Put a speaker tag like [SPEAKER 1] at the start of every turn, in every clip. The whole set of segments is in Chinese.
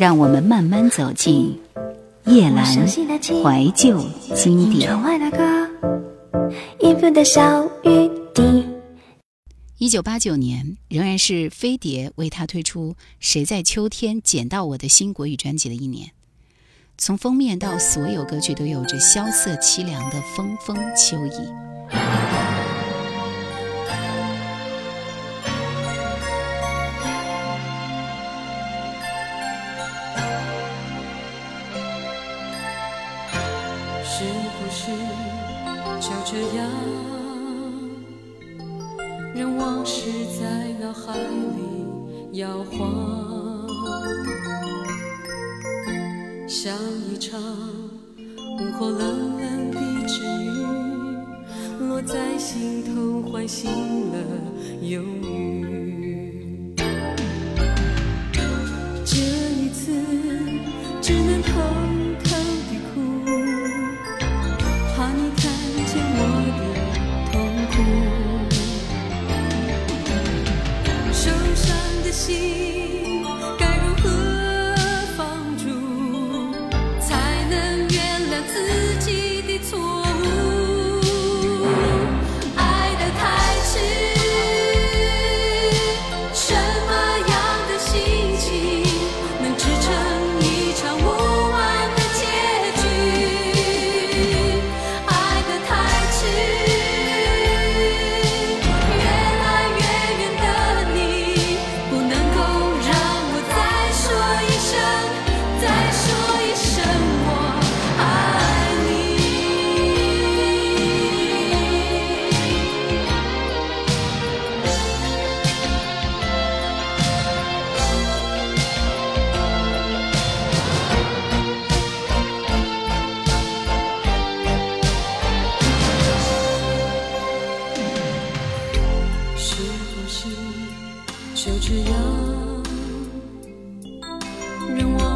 [SPEAKER 1] 让我们慢慢走进叶阑怀旧经典。一九八九年，仍然是飞碟为他推出《谁在秋天捡到我的新》国语专辑的一年。从封面到所有歌曲，都有着萧瑟凄凉的风风秋意。
[SPEAKER 2] 就这样，任往事在脑海里摇晃，像一场午后冷冷的阵雨，落在心头，唤醒了忧郁。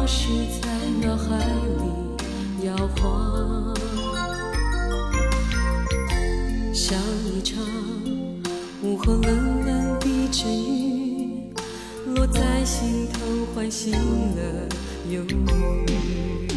[SPEAKER 2] 是在脑海里摇晃像一场午后冷
[SPEAKER 1] 冷的阵雨落在心头唤醒了忧郁。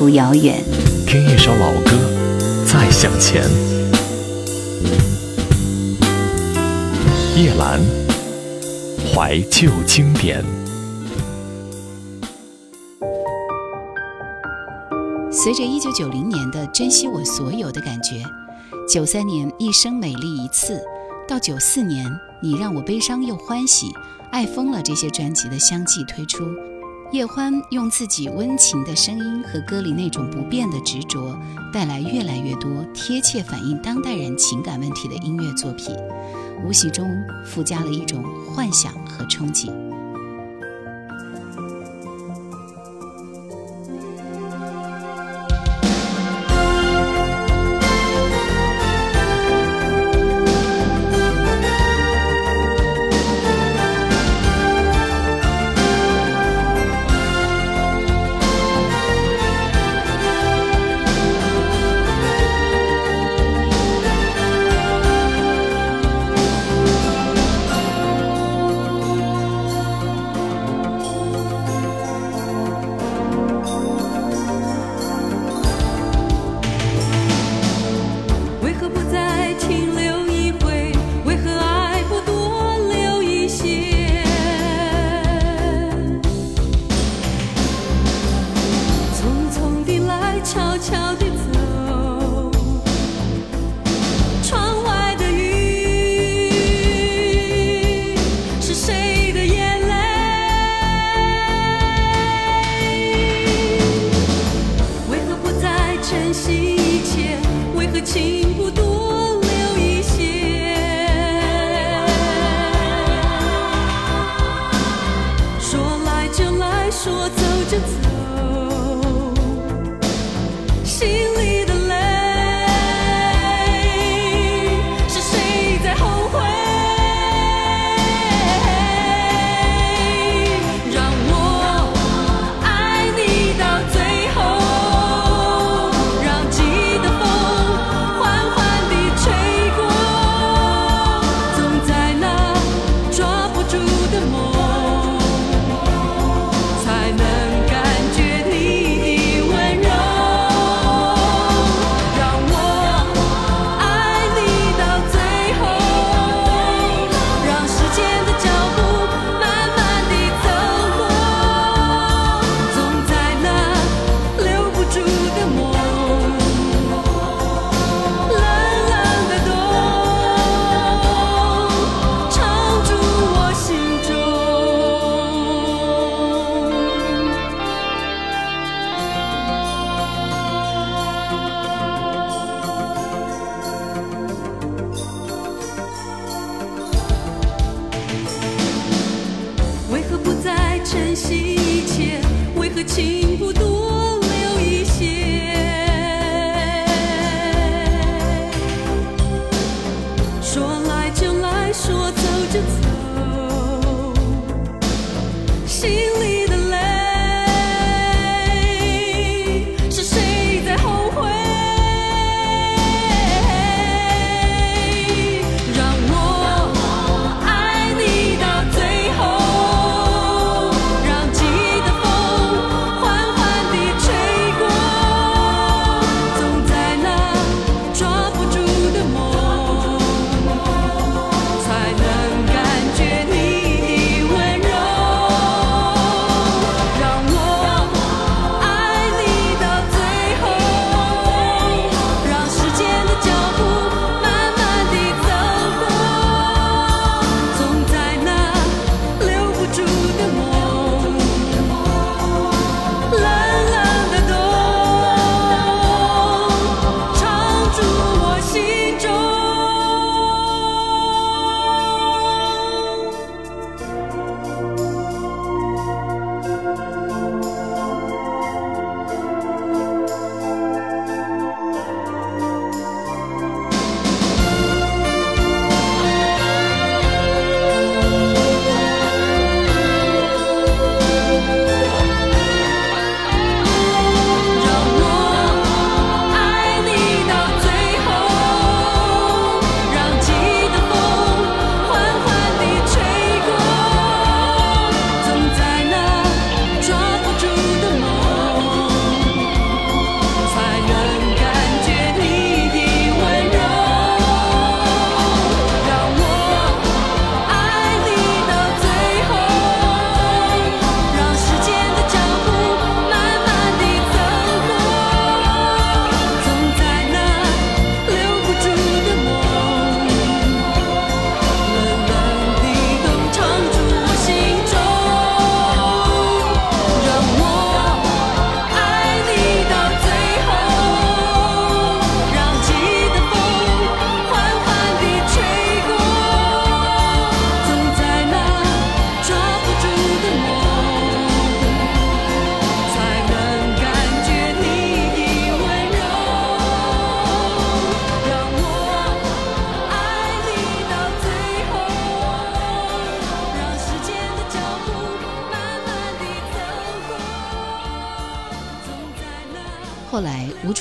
[SPEAKER 1] 途遥远，
[SPEAKER 3] 听一首老歌，再向前。叶阑怀旧经典。
[SPEAKER 1] 随着一九九零年的《珍惜我所有的感觉》，九三年《一生美丽一次》，到九四年《你让我悲伤又欢喜》，《爱疯了》这些专辑的相继推出。叶欢用自己温情的声音和歌里那种不变的执着，带来越来越多贴切反映当代人情感问题的音乐作品，无形中附加了一种幻想和憧憬。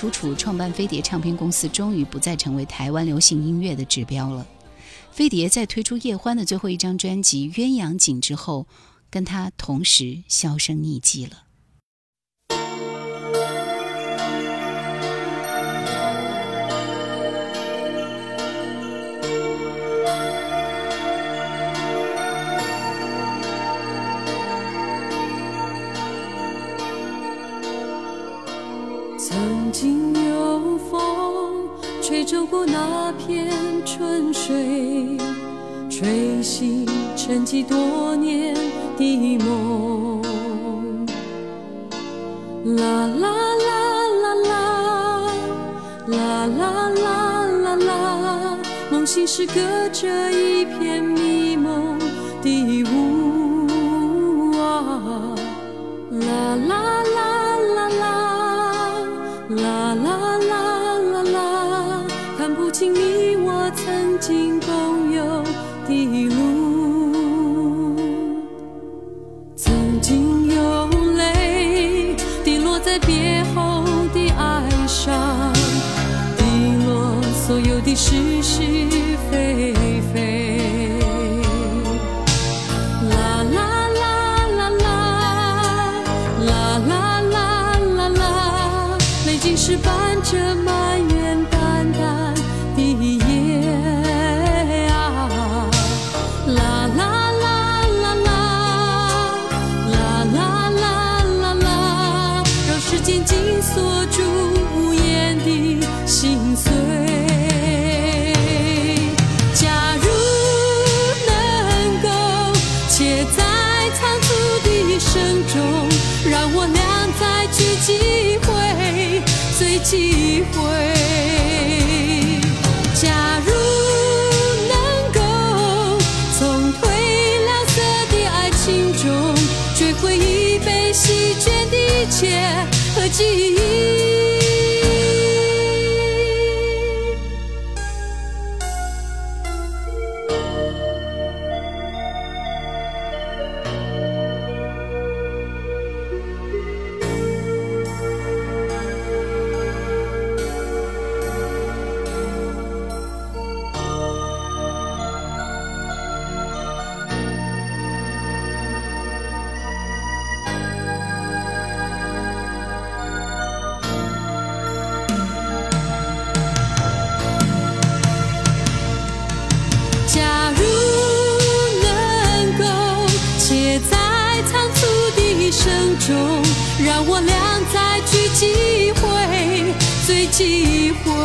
[SPEAKER 2] 楚创办飞碟唱片公司，终于不再成为台湾流行音乐的指标了。飞碟在推出叶欢的最后一张专辑《鸳鸯锦》之后，跟他同时销声匿迹了。
[SPEAKER 1] 啦啦啦啦啦，看不清你我曾经共有的路。曾经有泪滴落在别后的哀伤，滴落所有的是是非。什么？回。假如能够从褪蓝色的爱情中追回已被席卷的一切和记忆。机会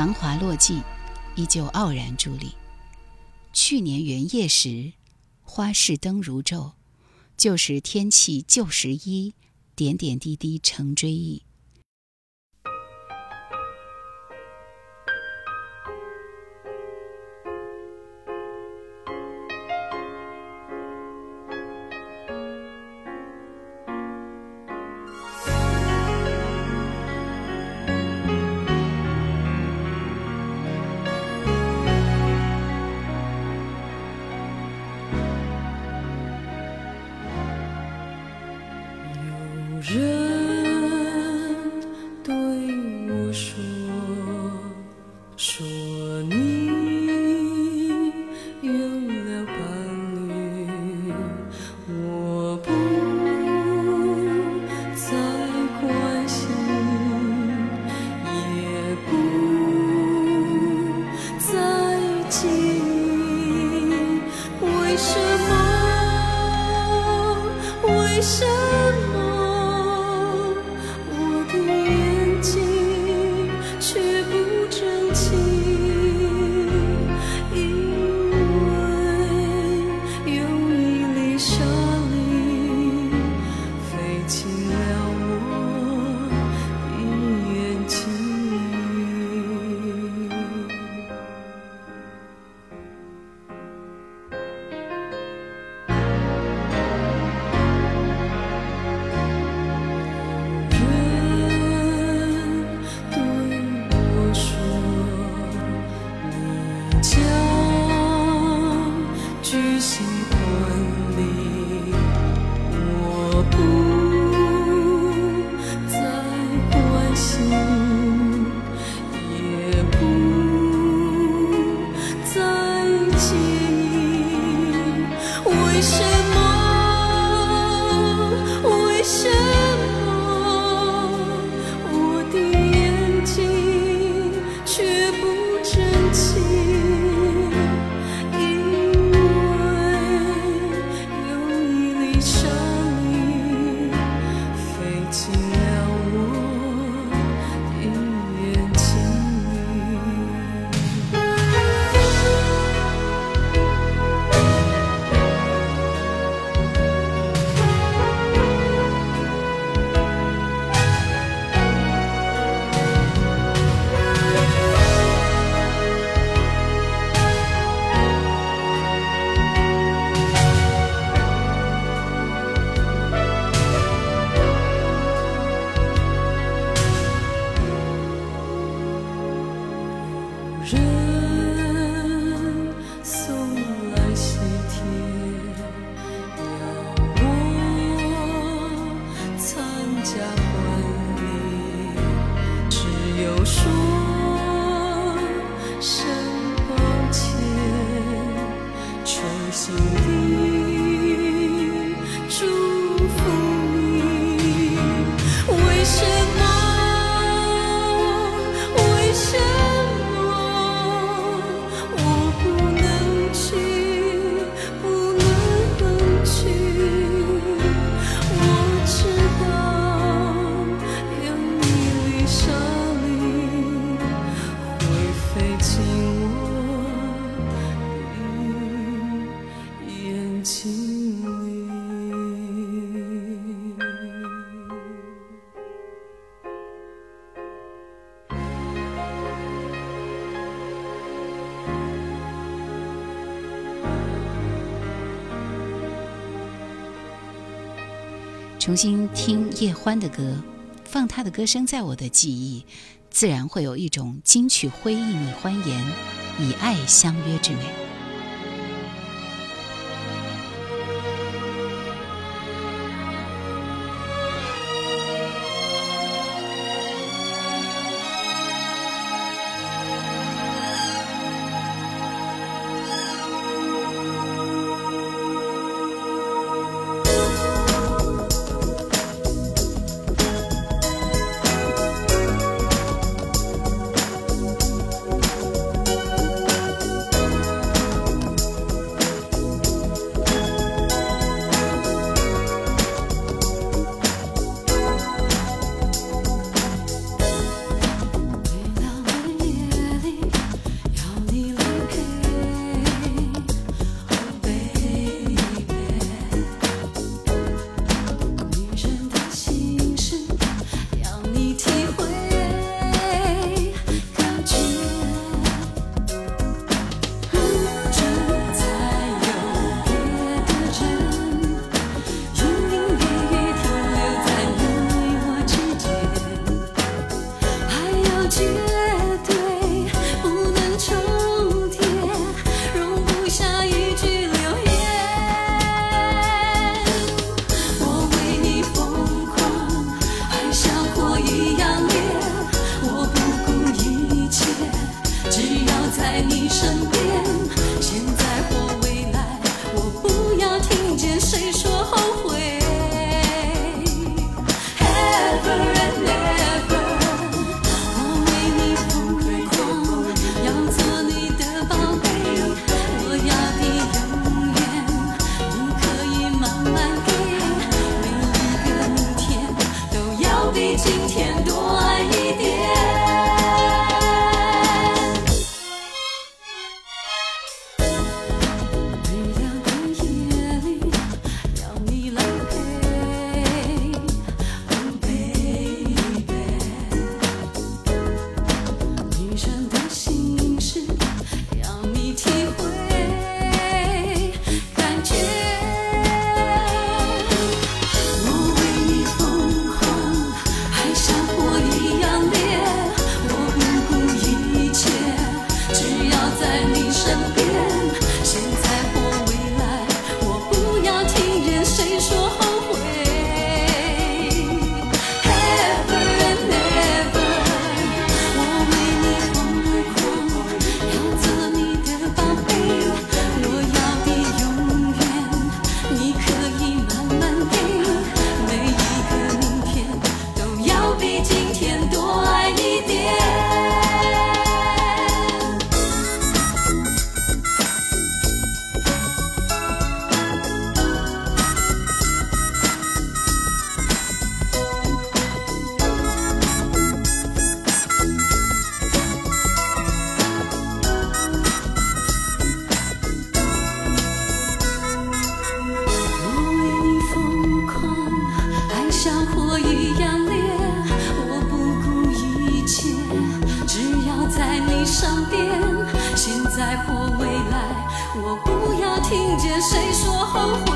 [SPEAKER 2] 繁华落尽，依旧傲然伫立。去年元夜时，花市灯如昼，旧时天气旧时衣，点点滴滴成追忆。
[SPEAKER 1] 重新听叶欢的歌，放他的歌声在我的记忆，自然会有一种金曲辉映你欢颜，以爱相约之美。
[SPEAKER 2] 在你身边。说后悔。